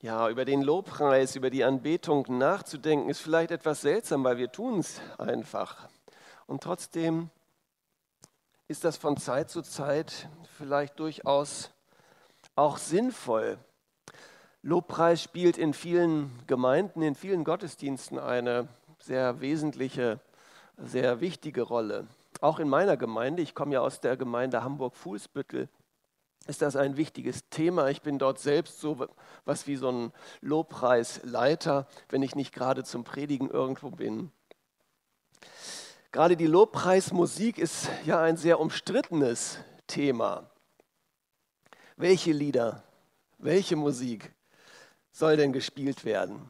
Ja, über den Lobpreis, über die Anbetung nachzudenken, ist vielleicht etwas seltsam, weil wir tun es einfach. Und trotzdem ist das von Zeit zu Zeit vielleicht durchaus auch sinnvoll. Lobpreis spielt in vielen Gemeinden, in vielen Gottesdiensten eine sehr wesentliche, sehr wichtige Rolle. Auch in meiner Gemeinde, ich komme ja aus der Gemeinde Hamburg-Fuhlsbüttel, ist das ein wichtiges Thema. Ich bin dort selbst so was wie so ein Lobpreisleiter, wenn ich nicht gerade zum Predigen irgendwo bin. Gerade die Lobpreismusik ist ja ein sehr umstrittenes Thema. Welche Lieder, welche Musik soll denn gespielt werden?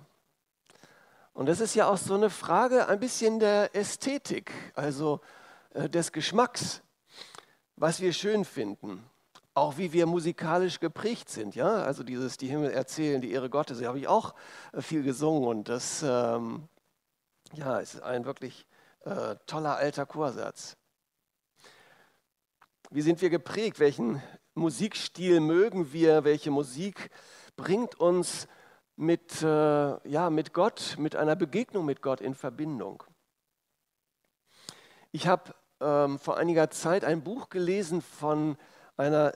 Und das ist ja auch so eine Frage ein bisschen der Ästhetik, also äh, des Geschmacks, was wir schön finden auch wie wir musikalisch geprägt sind. Ja? Also dieses Die Himmel erzählen, die Ehre Gottes, habe ich auch äh, viel gesungen und das ähm, ja, ist ein wirklich äh, toller alter Chorsatz. Wie sind wir geprägt? Welchen Musikstil mögen wir? Welche Musik bringt uns mit, äh, ja, mit Gott, mit einer Begegnung mit Gott in Verbindung? Ich habe ähm, vor einiger Zeit ein Buch gelesen von einer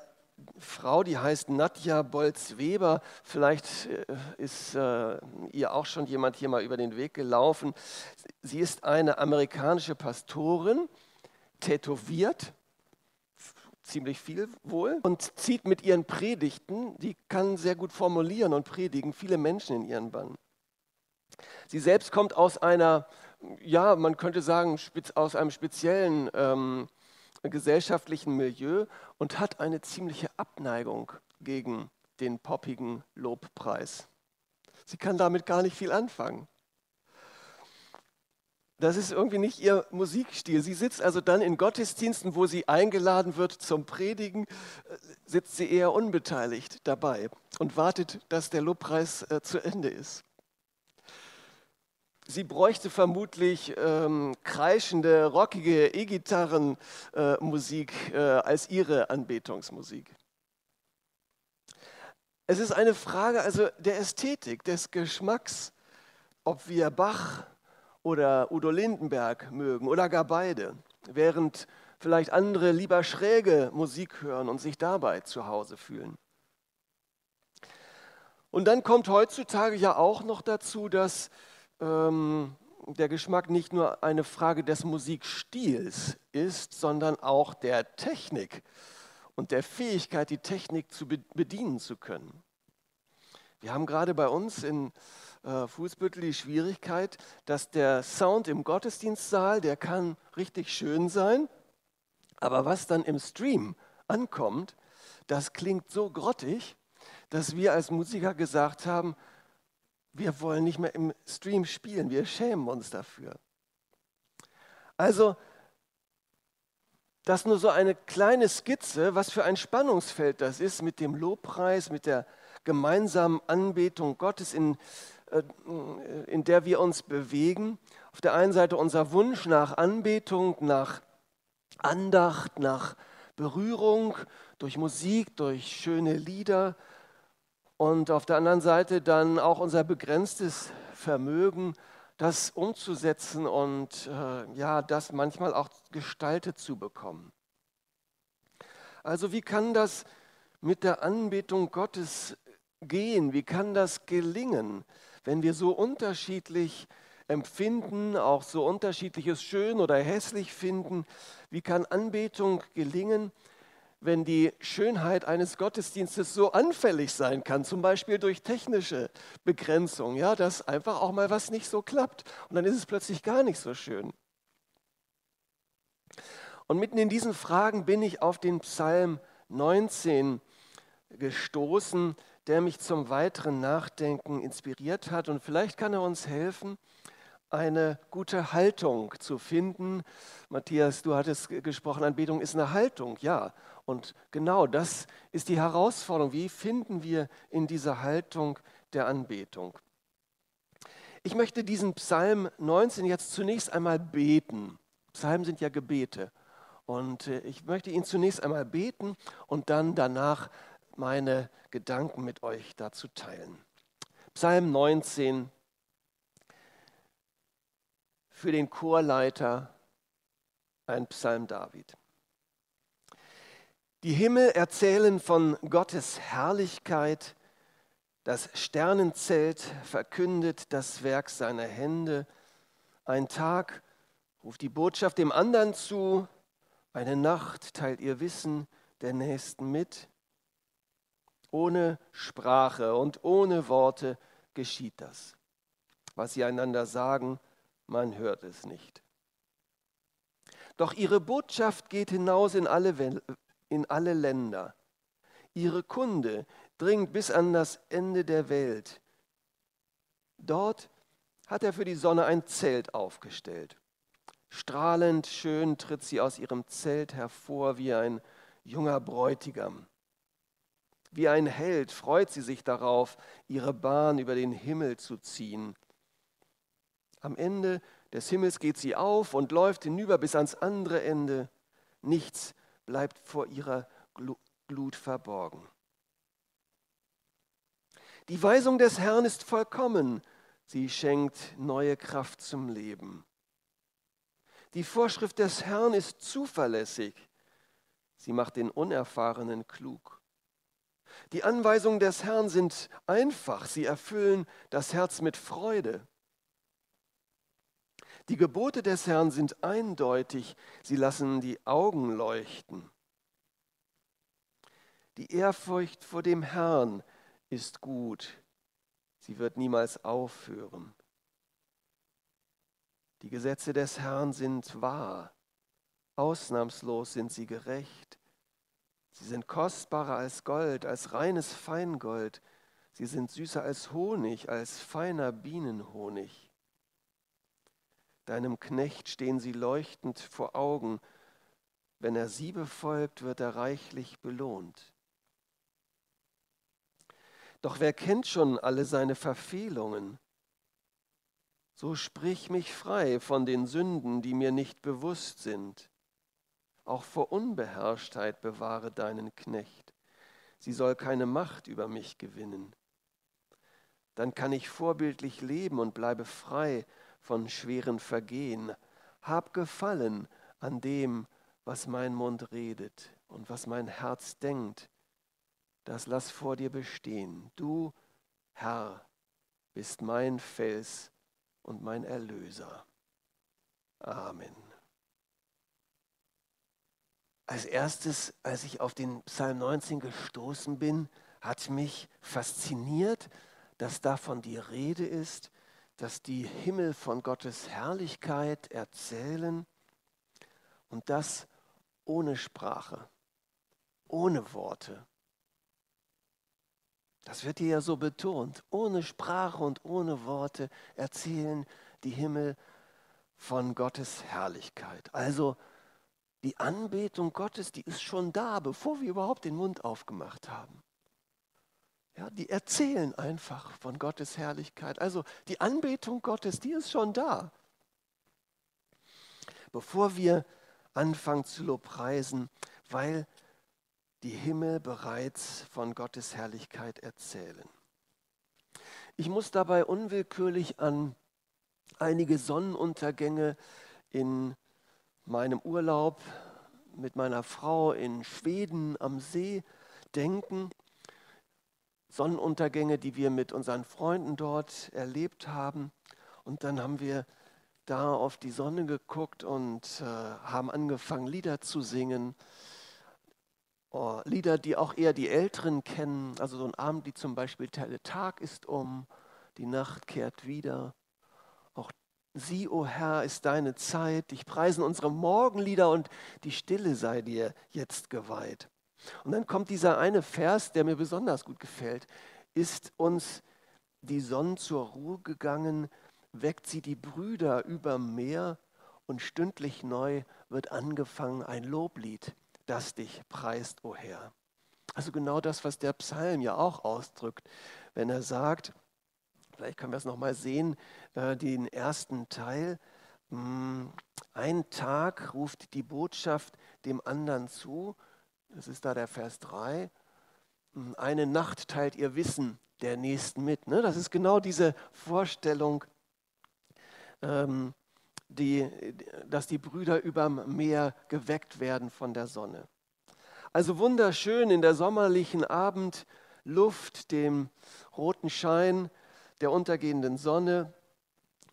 Frau, die heißt Nadja Bolz-Weber. Vielleicht äh, ist äh, ihr auch schon jemand hier mal über den Weg gelaufen. Sie ist eine amerikanische Pastorin, tätowiert, ziemlich viel wohl, und zieht mit ihren Predigten, die kann sehr gut formulieren und predigen, viele Menschen in ihren Bann. Sie selbst kommt aus einer, ja, man könnte sagen, aus einem speziellen ähm, gesellschaftlichen Milieu und hat eine ziemliche Abneigung gegen den poppigen Lobpreis. Sie kann damit gar nicht viel anfangen. Das ist irgendwie nicht ihr Musikstil. Sie sitzt also dann in Gottesdiensten, wo sie eingeladen wird zum Predigen, äh, sitzt sie eher unbeteiligt dabei und wartet, dass der Lobpreis äh, zu Ende ist. Sie bräuchte vermutlich ähm, kreischende, rockige E-Gitarren-Musik äh, äh, als ihre Anbetungsmusik. Es ist eine Frage also der Ästhetik, des Geschmacks, ob wir Bach oder Udo Lindenberg mögen oder gar beide, während vielleicht andere lieber schräge Musik hören und sich dabei zu Hause fühlen. Und dann kommt heutzutage ja auch noch dazu, dass ähm, der Geschmack nicht nur eine Frage des Musikstils ist, sondern auch der Technik und der Fähigkeit, die Technik zu bedienen zu können. Wir haben gerade bei uns in äh, Fußbüttel die Schwierigkeit, dass der Sound im Gottesdienstsaal, der kann richtig schön sein, aber was dann im Stream ankommt, das klingt so grottig, dass wir als Musiker gesagt haben, wir wollen nicht mehr im Stream spielen, wir schämen uns dafür. Also, das nur so eine kleine Skizze, was für ein Spannungsfeld das ist mit dem Lobpreis, mit der gemeinsamen Anbetung Gottes, in, äh, in der wir uns bewegen. Auf der einen Seite unser Wunsch nach Anbetung, nach Andacht, nach Berührung durch Musik, durch schöne Lieder, und auf der anderen Seite dann auch unser begrenztes Vermögen, das umzusetzen und äh, ja, das manchmal auch gestaltet zu bekommen. Also wie kann das mit der Anbetung Gottes gehen? Wie kann das gelingen, wenn wir so unterschiedlich empfinden, auch so unterschiedliches schön oder hässlich finden? Wie kann Anbetung gelingen, wenn die Schönheit eines Gottesdienstes so anfällig sein kann, zum Beispiel durch technische Begrenzung, ja, dass einfach auch mal was nicht so klappt und dann ist es plötzlich gar nicht so schön. Und mitten in diesen Fragen bin ich auf den Psalm 19 gestoßen, der mich zum weiteren Nachdenken inspiriert hat und vielleicht kann er uns helfen, eine gute Haltung zu finden. Matthias, du hattest gesprochen, Anbetung ist eine Haltung, ja. Und genau das ist die Herausforderung. Wie finden wir in dieser Haltung der Anbetung? Ich möchte diesen Psalm 19 jetzt zunächst einmal beten. Psalmen sind ja Gebete. Und äh, ich möchte ihn zunächst einmal beten und dann danach meine Gedanken mit euch dazu teilen. Psalm 19 für den Chorleiter ein Psalm David. Die Himmel erzählen von Gottes Herrlichkeit, das Sternenzelt verkündet das Werk seiner Hände, ein Tag ruft die Botschaft dem anderen zu, eine Nacht teilt ihr Wissen der Nächsten mit. Ohne Sprache und ohne Worte geschieht das. Was sie einander sagen, man hört es nicht. Doch ihre Botschaft geht hinaus in alle, in alle Länder. Ihre Kunde dringt bis an das Ende der Welt. Dort hat er für die Sonne ein Zelt aufgestellt. Strahlend schön tritt sie aus ihrem Zelt hervor wie ein junger Bräutigam. Wie ein Held freut sie sich darauf, ihre Bahn über den Himmel zu ziehen. Am Ende des Himmels geht sie auf und läuft hinüber bis ans andere Ende. Nichts bleibt vor ihrer Glut verborgen. Die Weisung des Herrn ist vollkommen. Sie schenkt neue Kraft zum Leben. Die Vorschrift des Herrn ist zuverlässig. Sie macht den Unerfahrenen klug. Die Anweisungen des Herrn sind einfach, sie erfüllen das Herz mit Freude. Die Gebote des Herrn sind eindeutig, sie lassen die Augen leuchten. Die Ehrfurcht vor dem Herrn ist gut, sie wird niemals aufhören. Die Gesetze des Herrn sind wahr, ausnahmslos sind sie gerecht. Sie sind kostbarer als Gold, als reines Feingold. Sie sind süßer als Honig, als feiner Bienenhonig. Deinem Knecht stehen sie leuchtend vor Augen. Wenn er sie befolgt, wird er reichlich belohnt. Doch wer kennt schon alle seine Verfehlungen? So sprich mich frei von den Sünden, die mir nicht bewusst sind. Auch vor Unbeherrschtheit bewahre deinen Knecht. Sie soll keine Macht über mich gewinnen. Dann kann ich vorbildlich leben und bleibe frei von schweren Vergehen. Hab Gefallen an dem, was mein Mund redet und was mein Herz denkt. Das lass vor dir bestehen. Du, Herr, bist mein Fels und mein Erlöser. Amen. Als erstes, als ich auf den Psalm 19 gestoßen bin, hat mich fasziniert, dass davon die Rede ist, dass die Himmel von Gottes Herrlichkeit erzählen und das ohne Sprache, ohne Worte. Das wird hier ja so betont. Ohne Sprache und ohne Worte erzählen die Himmel von Gottes Herrlichkeit. Also die Anbetung Gottes, die ist schon da, bevor wir überhaupt den Mund aufgemacht haben. Ja, die erzählen einfach von Gottes Herrlichkeit. Also die Anbetung Gottes, die ist schon da. Bevor wir anfangen zu lobpreisen, weil die Himmel bereits von Gottes Herrlichkeit erzählen. Ich muss dabei unwillkürlich an einige Sonnenuntergänge in meinem Urlaub mit meiner Frau in Schweden am See denken. Sonnenuntergänge, die wir mit unseren Freunden dort erlebt haben. Und dann haben wir da auf die Sonne geguckt und äh, haben angefangen, Lieder zu singen. Oh, Lieder, die auch eher die Älteren kennen. Also so ein Abend, die zum Beispiel Der Tag ist um, die Nacht kehrt wieder. Sieh, o oh Herr, ist deine Zeit. Dich preisen unsere Morgenlieder und die Stille sei dir jetzt geweiht. Und dann kommt dieser eine Vers, der mir besonders gut gefällt. Ist uns die Sonne zur Ruhe gegangen, weckt sie die Brüder über Meer und stündlich neu wird angefangen ein Loblied, das dich preist, o oh Herr. Also genau das, was der Psalm ja auch ausdrückt, wenn er sagt, Vielleicht können wir es nochmal sehen, äh, den ersten Teil. Hm, ein Tag ruft die Botschaft dem anderen zu. Das ist da der Vers 3. hm, eine Nacht teilt ihr Wissen der Nächsten mit. Ne? Das ist genau diese Vorstellung, ähm, die, dass die Brüder überm Meer geweckt werden von der Sonne. Also wunderschön in der sommerlichen Abendluft, dem roten Schein der untergehenden Sonne,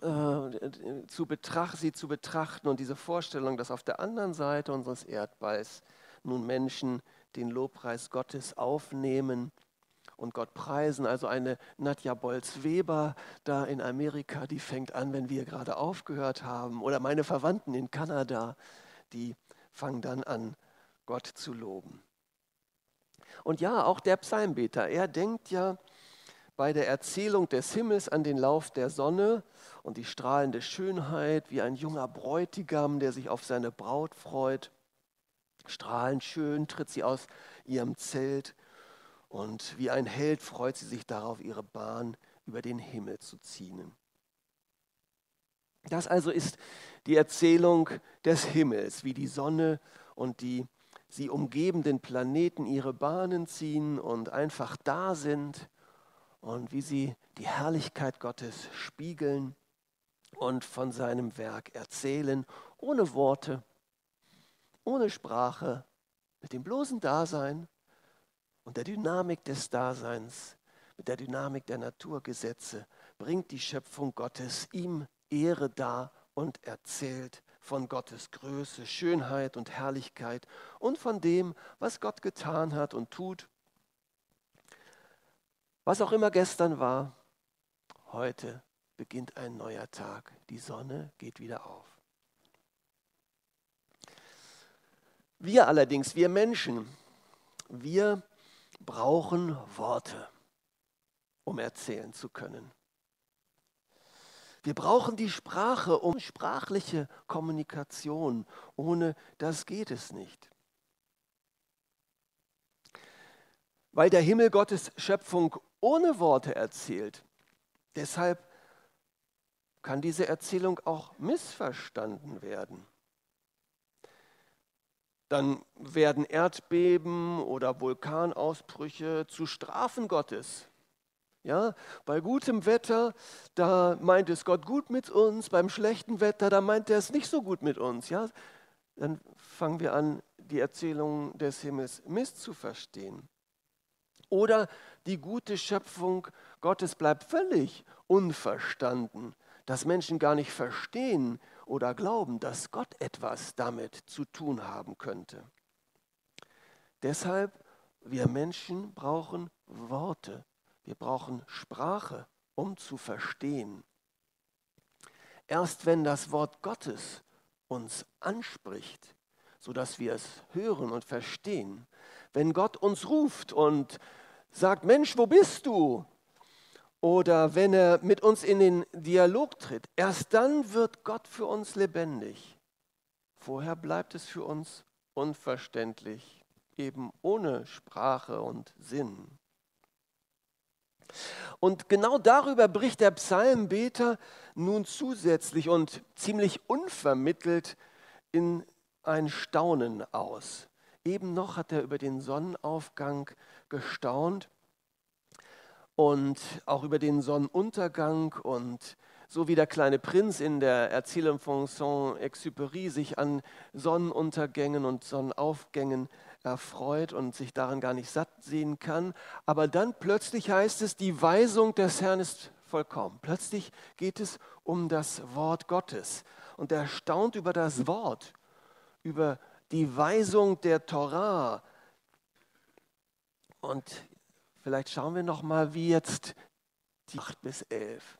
äh, zu sie zu betrachten und diese Vorstellung, dass auf der anderen Seite unseres Erdballs nun Menschen den Lobpreis Gottes aufnehmen und Gott preisen. Also eine Nadja Bolz-Weber da in Amerika, die fängt an, wenn wir gerade aufgehört haben. Oder meine Verwandten in Kanada, die fangen dann an, Gott zu loben. Und ja, auch der Psalmbeter, er denkt ja bei der Erzählung des Himmels an den Lauf der Sonne und die strahlende Schönheit wie ein junger Bräutigam, der sich auf seine Braut freut. Strahlend schön tritt sie aus ihrem Zelt und wie ein Held freut sie sich darauf, ihre Bahn über den Himmel zu ziehen. Das also ist die Erzählung des Himmels, wie die Sonne und die sie umgebenden Planeten ihre Bahnen ziehen und einfach da sind und wie sie die Herrlichkeit Gottes spiegeln und von seinem Werk erzählen, ohne Worte, ohne Sprache, mit dem bloßen Dasein und der Dynamik des Daseins, mit der Dynamik der Naturgesetze, bringt die Schöpfung Gottes ihm Ehre dar und erzählt von Gottes Größe, Schönheit und Herrlichkeit und von dem, was Gott getan hat und tut. Was auch immer gestern war, heute beginnt ein neuer Tag. Die Sonne geht wieder auf. Wir allerdings, wir Menschen, wir brauchen Worte, um erzählen zu können. Wir brauchen die Sprache um sprachliche Kommunikation. Ohne das geht es nicht. Weil der Himmel Gottes Schöpfung ohne Worte erzählt. Deshalb kann diese Erzählung auch missverstanden werden. Dann werden Erdbeben oder Vulkanausbrüche zu Strafen Gottes. Ja, bei gutem Wetter, da meint es Gott gut mit uns, beim schlechten Wetter, da meint er es nicht so gut mit uns. Ja, dann fangen wir an, die Erzählung des Himmels misszuverstehen. Oder die gute Schöpfung Gottes bleibt völlig unverstanden, dass Menschen gar nicht verstehen oder glauben, dass Gott etwas damit zu tun haben könnte. Deshalb, wir Menschen brauchen Worte, wir brauchen Sprache, um zu verstehen. Erst wenn das Wort Gottes uns anspricht, sodass wir es hören und verstehen, wenn Gott uns ruft und sagt, Mensch, wo bist du? Oder wenn er mit uns in den Dialog tritt, erst dann wird Gott für uns lebendig. Vorher bleibt es für uns unverständlich, eben ohne Sprache und Sinn. Und genau darüber bricht der Psalmbeter nun zusätzlich und ziemlich unvermittelt in ein Staunen aus. Eben noch hat er über den Sonnenaufgang gestaunt und auch über den Sonnenuntergang und so wie der kleine Prinz in der Erzählung von Saint-Exupéry sich an Sonnenuntergängen und Sonnenaufgängen erfreut und sich daran gar nicht satt sehen kann. Aber dann plötzlich heißt es, die Weisung des Herrn ist vollkommen. Plötzlich geht es um das Wort Gottes. Und er staunt über das Wort, über die Weisung der Torah. Und vielleicht schauen wir noch mal, wie jetzt die 8 bis 11.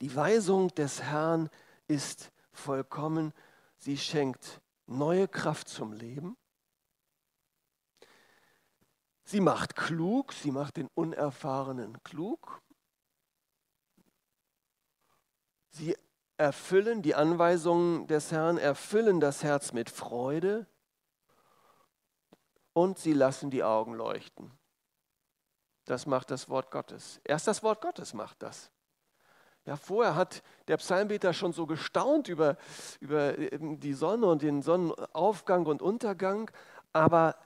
Die Weisung des Herrn ist vollkommen. Sie schenkt neue Kraft zum Leben. Sie macht klug, sie macht den Unerfahrenen klug. Sie erfüllen die Anweisungen des Herrn, erfüllen das Herz mit Freude und sie lassen die Augen leuchten. Das macht das Wort Gottes. Erst das Wort Gottes macht das. Ja, vorher hat der Psalmbeter schon so gestaunt über, über die Sonne und den Sonnenaufgang und Untergang, aber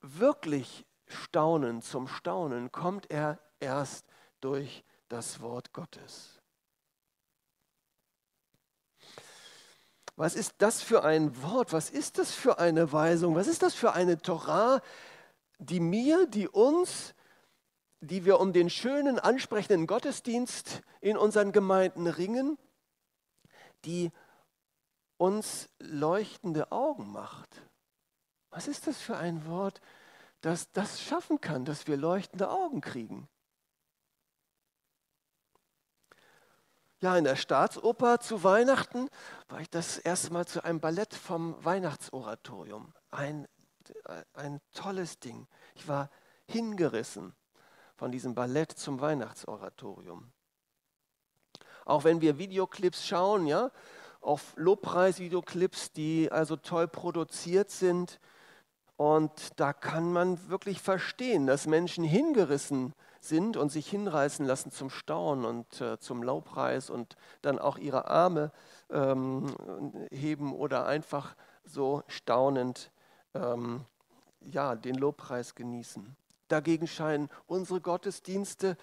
wirklich Staunen zum Staunen kommt er erst durch das Wort Gottes. Was ist das für ein Wort? Was ist das für eine Weisung? Was ist das für eine Torah, die mir, die uns, die wir um den schönen, ansprechenden Gottesdienst in unseren Gemeinden ringen, die uns leuchtende Augen macht? Was ist das für ein Wort, das das schaffen kann, dass wir leuchtende Augen kriegen? Ja, in der Staatsoper zu Weihnachten war ich das erste Mal zu einem Ballett vom Weihnachtsoratorium. Ein, ein tolles Ding. Ich war hingerissen von diesem Ballett zum Weihnachtsoratorium. Auch wenn wir Videoclips schauen, ja, auf Lobpreisvideoclips, die also toll produziert sind, und da kann man wirklich verstehen, dass Menschen hingerissen sind sind und sich hinreißen lassen zum Staunen und äh, zum Lobpreis und dann auch ihre Arme ähm, heben oder einfach so staunend ähm, ja, den Lobpreis genießen. Dagegen scheinen unsere Gottesdienste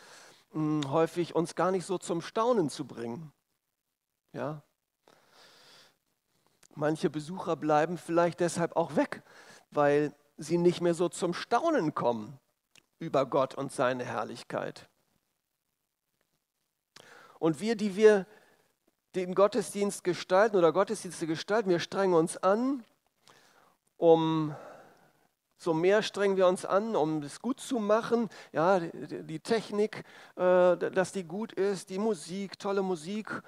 mh, hm, häufig uns gar nicht so zum Staunen zu bringen. Ja? Manche Besucher bleiben vielleicht deshalb auch weg, weil sie nicht mehr so zum Staunen kommen über Gott und seine Herrlichkeit. Und wir, die wir den Gottesdienst gestalten oder Gottesdienste gestalten, wir strengen uns an, um so mehr strengen wir uns an, um es gut zu machen. Ja, die, Technik, äh, dass die gut ist, die Musik, tolle Musik.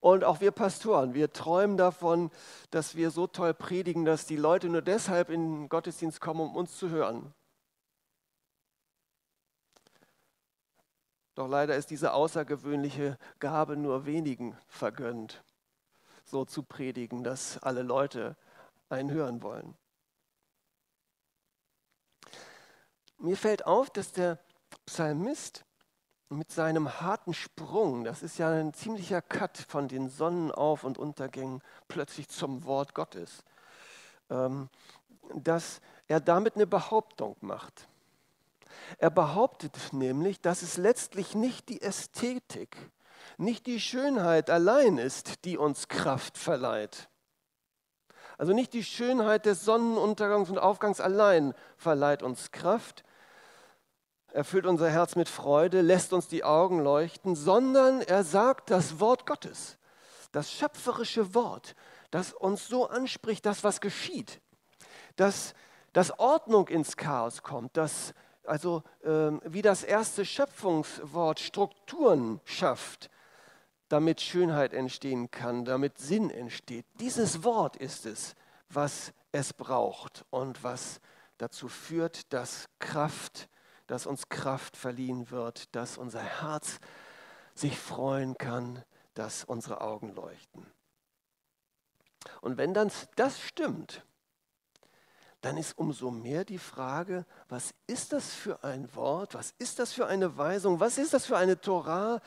Und auch wir Pastoren, wir träumen davon, dass wir so toll predigen, dass die Leute nur deshalb in den Gottesdienst kommen, um uns zu hören. Doch leider ist diese außergewöhnliche Gabe nur wenigen vergönnt, so zu predigen, dass alle Leute einen hören wollen. Mir fällt auf, dass der Psalmist mit seinem harten Sprung, das ist ja ein ziemlicher Cut von den Sonnenauf- und Untergängen plötzlich zum Wort Gottes, ähm, dass er damit eine Behauptung macht. Er behauptet nämlich, dass es letztlich nicht die Ästhetik, nicht die Schönheit allein ist, die uns Kraft verleiht. Also nicht die Schönheit des Sonnenuntergangs und Aufgangs allein verleiht uns Kraft, erfüllt unser Herz mit Freude, lässt uns die Augen leuchten, sondern er sagt das Wort Gottes, das schöpferische Wort, das uns so anspricht, dass was geschieht, dass, dass Ordnung ins Chaos kommt, dass also ähm, wie das erste Schöpfungswort Strukturen schafft, damit Schönheit entstehen kann, damit Sinn entsteht. Dieses Wort ist es, was es braucht und was dazu führt, dass Kraft, dass uns Kraft verliehen wird, dass unser Herz sich freuen kann, dass unsere Augen leuchten. Und wenn dann das stimmt, dann ist umso mehr die Frage, was ist das für ein Wort, was ist das für eine Weisung, was ist das für eine Torah,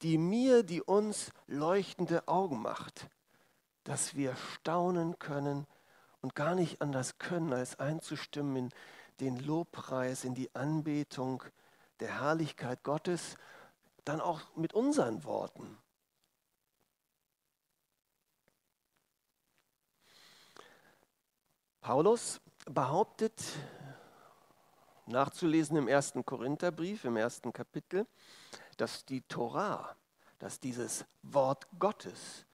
die mir, die uns leuchtende Augen macht, dass wir staunen können und gar nicht anders können, als einzustimmen in den Lobpreis, in die Anbetung der Herrlichkeit Gottes, dann auch mit unseren Worten. Paulus behauptet, nachzulesen im ersten Korintherbrief, im ersten Kapitel, dass die Torah, dass dieses Wort Gottes,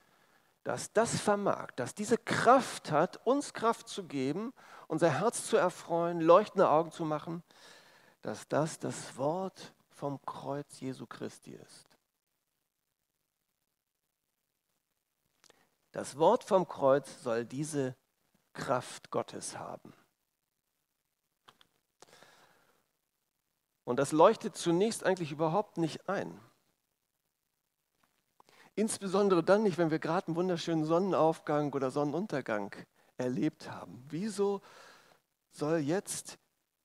dass das vermag, dass diese Kraft hat, uns Kraft zu geben, unser Herz zu erfreuen, leuchtende Augen zu machen, dass das das Wort vom Kreuz Jesu Christi ist. Das Wort vom Kreuz soll diese Kraft Gottes haben. Und das leuchtet zunächst eigentlich überhaupt nicht ein. Insbesondere dann nicht, wenn wir gerade einen wunderschönen Sonnenaufgang oder Sonnenuntergang erlebt haben. Wieso soll jetzt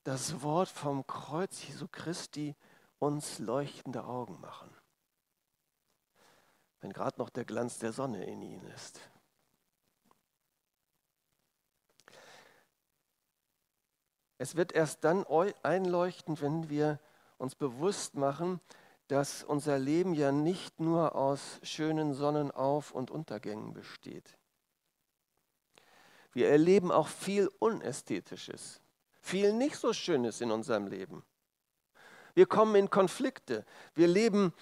das Wort vom Kreuz Jesu Christi uns leuchtende Augen machen? Wenn gerade noch der Glanz der Sonne in ihnen ist. Es wird erst dann einleuchten, wenn wir uns bewusst machen, dass unser Leben ja nicht nur aus schönen Sonnenauf- und Untergängen besteht. Wir erleben auch viel Unästhetisches, viel nicht so Schönes in unserem Leben. Wir kommen in Konflikte. Wir leben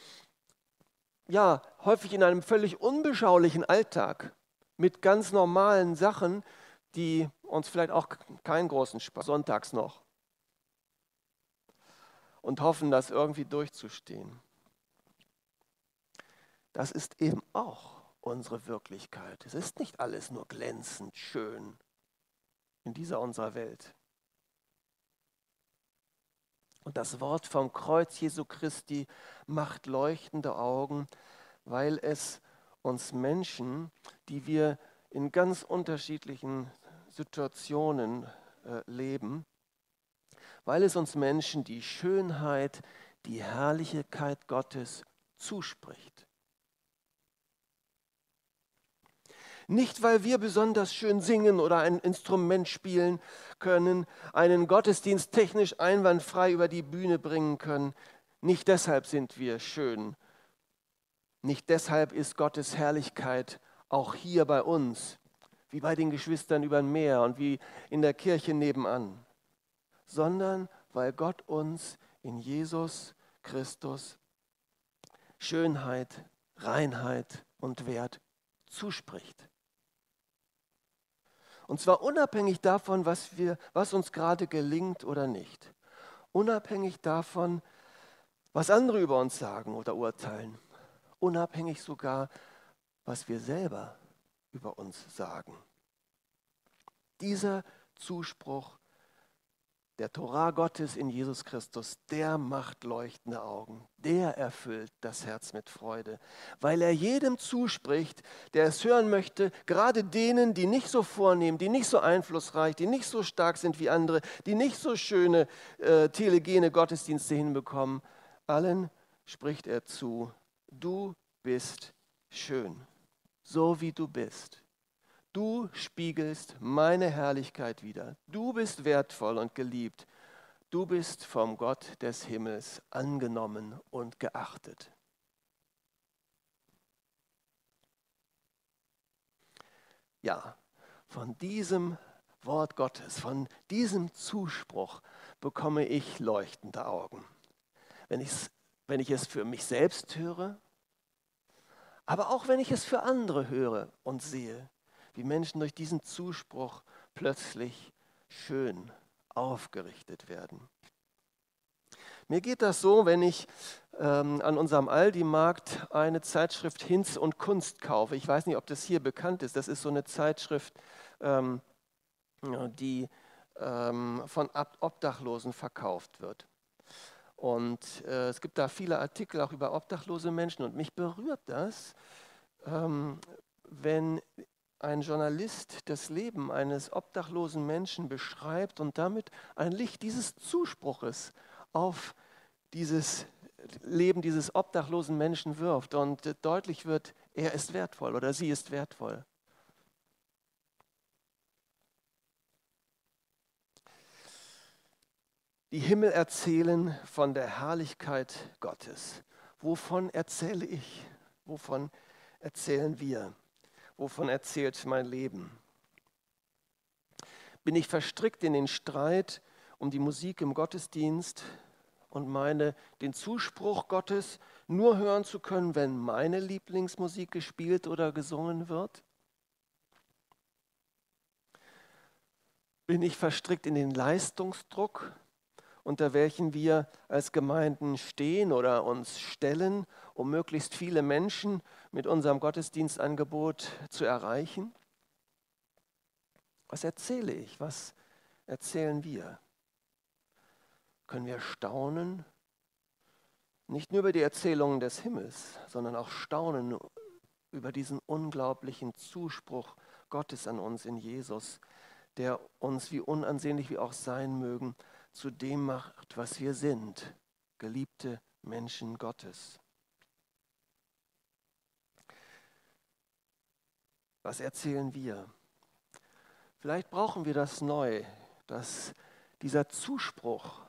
ja häufig in einem völlig unbeschaulichen Alltag mit ganz normalen Sachen, die uns vielleicht auch keinen großen Spaß sonntags noch und hoffen, das irgendwie durchzustehen. Das ist eben auch unsere Wirklichkeit. Es ist nicht alles nur glänzend schön in dieser unserer Welt. Und das Wort vom Kreuz Jesu Christi macht leuchtende Augen, weil es uns Menschen, die wir in ganz unterschiedlichen Situationen äh, leben, weil es uns Menschen die Schönheit, die Herrlichkeit Gottes zuspricht. Nicht, weil wir besonders schön singen oder ein Instrument spielen können, einen Gottesdienst technisch einwandfrei über die Bühne bringen können. Nicht deshalb sind wir schön. Nicht deshalb ist Gottes Herrlichkeit auch hier bei uns, wie bei den Geschwistern über dem Meer und wie in der Kirche nebenan, sondern weil Gott uns in Jesus Christus Schönheit, Reinheit und Wert zuspricht. Und zwar unabhängig davon, was, wir, was uns gerade gelingt oder nicht. Unabhängig davon, was andere über uns sagen oder urteilen. Unabhängig sogar, was wir selber über uns sagen. Dieser Zuspruch der Torah Gottes in Jesus Christus, der macht leuchtende Augen, der erfüllt das Herz mit Freude, weil er jedem zuspricht, der es hören möchte, gerade denen, die nicht so vornehmen, die nicht so einflussreich, die nicht so stark sind wie andere, die nicht so schöne äh, telegene Gottesdienste hinbekommen, allen spricht er zu, du bist schön, so wie du bist. Du spiegelst meine Herrlichkeit wider. Du bist wertvoll und geliebt. Du bist vom Gott des Himmels angenommen und geachtet. Ja, von diesem Wort Gottes, von diesem Zuspruch bekomme ich leuchtende Augen. Wenn, wenn ich es für mich selbst höre, aber auch wenn ich es für andere höre und sehe, wie Menschen durch diesen Zuspruch plötzlich schön aufgerichtet werden. Mir geht das so, wenn ich ähm, an unserem Aldi-Markt eine Zeitschrift Hinz und Kunst kaufe. Ich weiß nicht, ob das hier bekannt ist. Das ist so eine Zeitschrift, ähm, die ähm, von Obdachlosen verkauft wird. Und äh, es gibt da viele Artikel auch über obdachlose Menschen. Und mich berührt das, ähm, wenn ein Journalist das Leben eines obdachlosen Menschen beschreibt und damit ein Licht dieses Zuspruches auf dieses Leben dieses obdachlosen Menschen wirft und deutlich wird, er ist wertvoll oder sie ist wertvoll. Die Himmel erzählen von der Herrlichkeit Gottes. Wovon erzähle ich? Wovon erzählen wir? wovon erzählt mein Leben? Bin ich verstrickt in den Streit um die Musik im Gottesdienst und meine, den Zuspruch Gottes nur hören zu können, wenn meine Lieblingsmusik gespielt oder gesungen wird? Bin ich verstrickt in den Leistungsdruck, unter welchen wir als Gemeinden stehen oder uns stellen, um möglichst viele Menschen mit unserem Gottesdienstangebot zu erreichen? Was erzähle ich? Was erzählen wir? Können wir staunen? Nicht nur über die Erzählungen des Himmels, sondern auch staunen über diesen unglaublichen Zuspruch Gottes an uns in Jesus, der uns, wie unansehnlich wir auch sein mögen, zu dem macht, was wir sind, geliebte Menschen Gottes. Was erzählen wir? Vielleicht brauchen wir das neu, dass dieser Zuspruch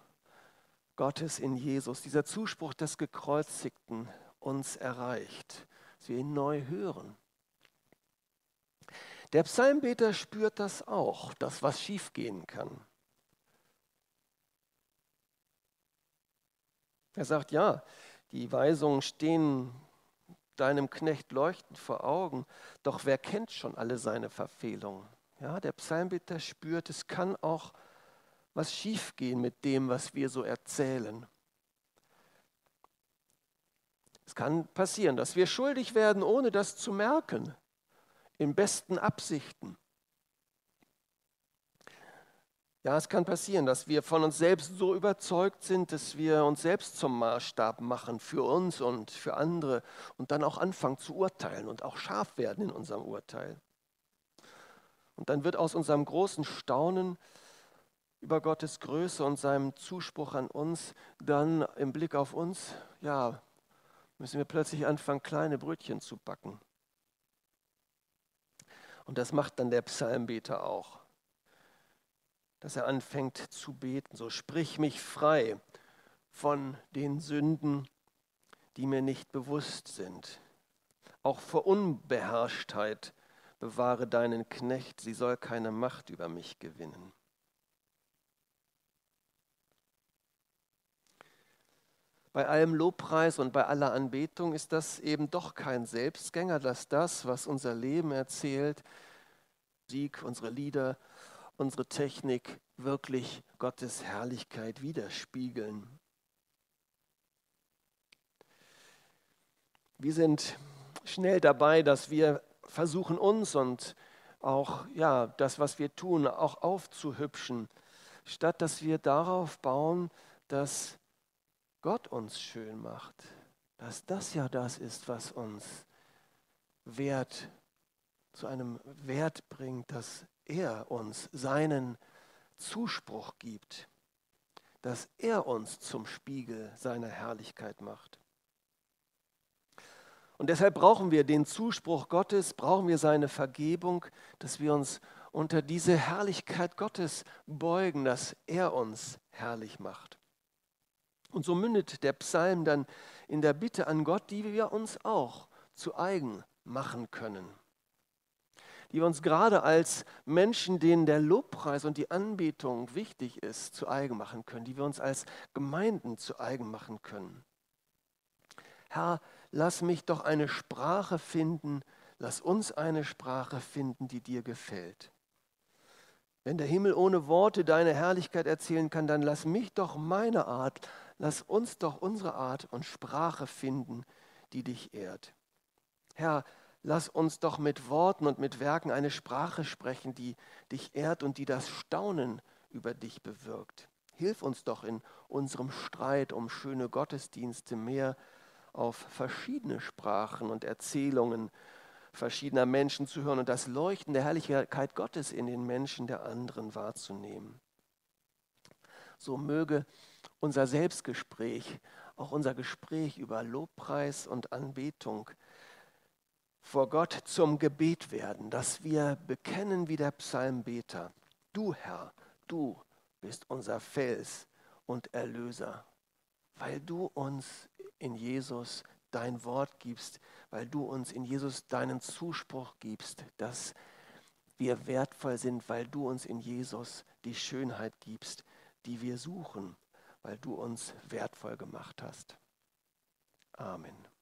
Gottes in Jesus, dieser Zuspruch des Gekreuzigten uns erreicht, dass wir ihn neu hören. Der Psalmbeter spürt das auch, dass was schiefgehen kann. Er sagt, ja, die Weisungen stehen deinem Knecht leuchtend vor Augen, doch wer kennt schon alle seine Verfehlungen? Ja, der Psalmbeter spürt, es kann auch was schiefgehen mit dem, was wir so erzählen. Es kann passieren, dass wir schuldig werden, ohne das zu merken, in besten Absichten. Ja, es kann passieren, dass wir von uns selbst so überzeugt sind, dass wir uns selbst zum Maßstab machen für uns und für andere und dann auch anfangen zu urteilen und auch scharf werden in unserem Urteil. Und dann wird aus unserem großen Staunen über Gottes Größe und seinem Zuspruch an uns dann im Blick auf uns, ja, müssen wir plötzlich anfangen, kleine Brötchen zu backen. Und das macht dann der Psalmbeter auch dass er anfängt zu beten. So sprich mich frei von den Sünden, die mir nicht bewusst sind. Auch vor Unbeherrschtheit bewahre deinen Knecht, sie soll keine Macht über mich gewinnen. Bei allem Lobpreis und bei aller Anbetung ist das eben doch kein Selbstgänger, dass das, was unser Leben erzählt, Sieg, unsere Lieder, unsere Technik wirklich Gottes Herrlichkeit widerspiegeln. Wir sind schnell dabei, dass wir versuchen, uns und auch ja, das, was wir tun, auch aufzuhübschen, statt dass wir darauf bauen, dass Gott uns schön macht, dass das ja das ist, was uns Wert zu einem Wert bringt, dass er uns seinen Zuspruch gibt, dass er uns zum Spiegel seiner Herrlichkeit macht. Und deshalb brauchen wir den Zuspruch Gottes, brauchen wir seine Vergebung, dass wir uns unter diese Herrlichkeit Gottes beugen, dass er uns herrlich macht. Und so mündet der Psalm dann in der Bitte an Gott, die wir uns auch zu eigen machen können die wir uns gerade als Menschen, denen der Lobpreis und die Anbetung wichtig ist, zu eigen machen können, die wir uns als Gemeinden zu eigen machen können. Herr, lass mich doch eine Sprache finden, lass uns eine Sprache finden, die dir gefällt. Wenn der Himmel ohne Worte deine Herrlichkeit erzählen kann, dann lass mich doch meine Art, lass uns doch unsere Art und Sprache finden, die dich ehrt. Herr, lass uns doch mit Worten und mit Werken eine Sprache sprechen, die dich ehrt und die das Staunen über dich bewirkt. Hilf uns doch in unserem Streit um schöne Gottesdienste mehr auf verschiedene Sprachen und Erzählungen verschiedener Menschen zu hören und das Leuchten der Herrlichkeit Gottes in den Menschen der anderen wahrzunehmen. So möge unser Selbstgespräch, auch unser Gespräch über Lobpreis und Anbetung, vor Gott zum Gebet werden, dass wir bekennen wie der Psalmbeter, du Herr, du bist unser Fels und Erlöser, weil du uns in Jesus dein Wort gibst, weil du uns in Jesus deinen Zuspruch gibst, dass wir wertvoll sind, weil du uns in Jesus die Schönheit gibst, die wir suchen, weil du uns wertvoll gemacht hast. Amen.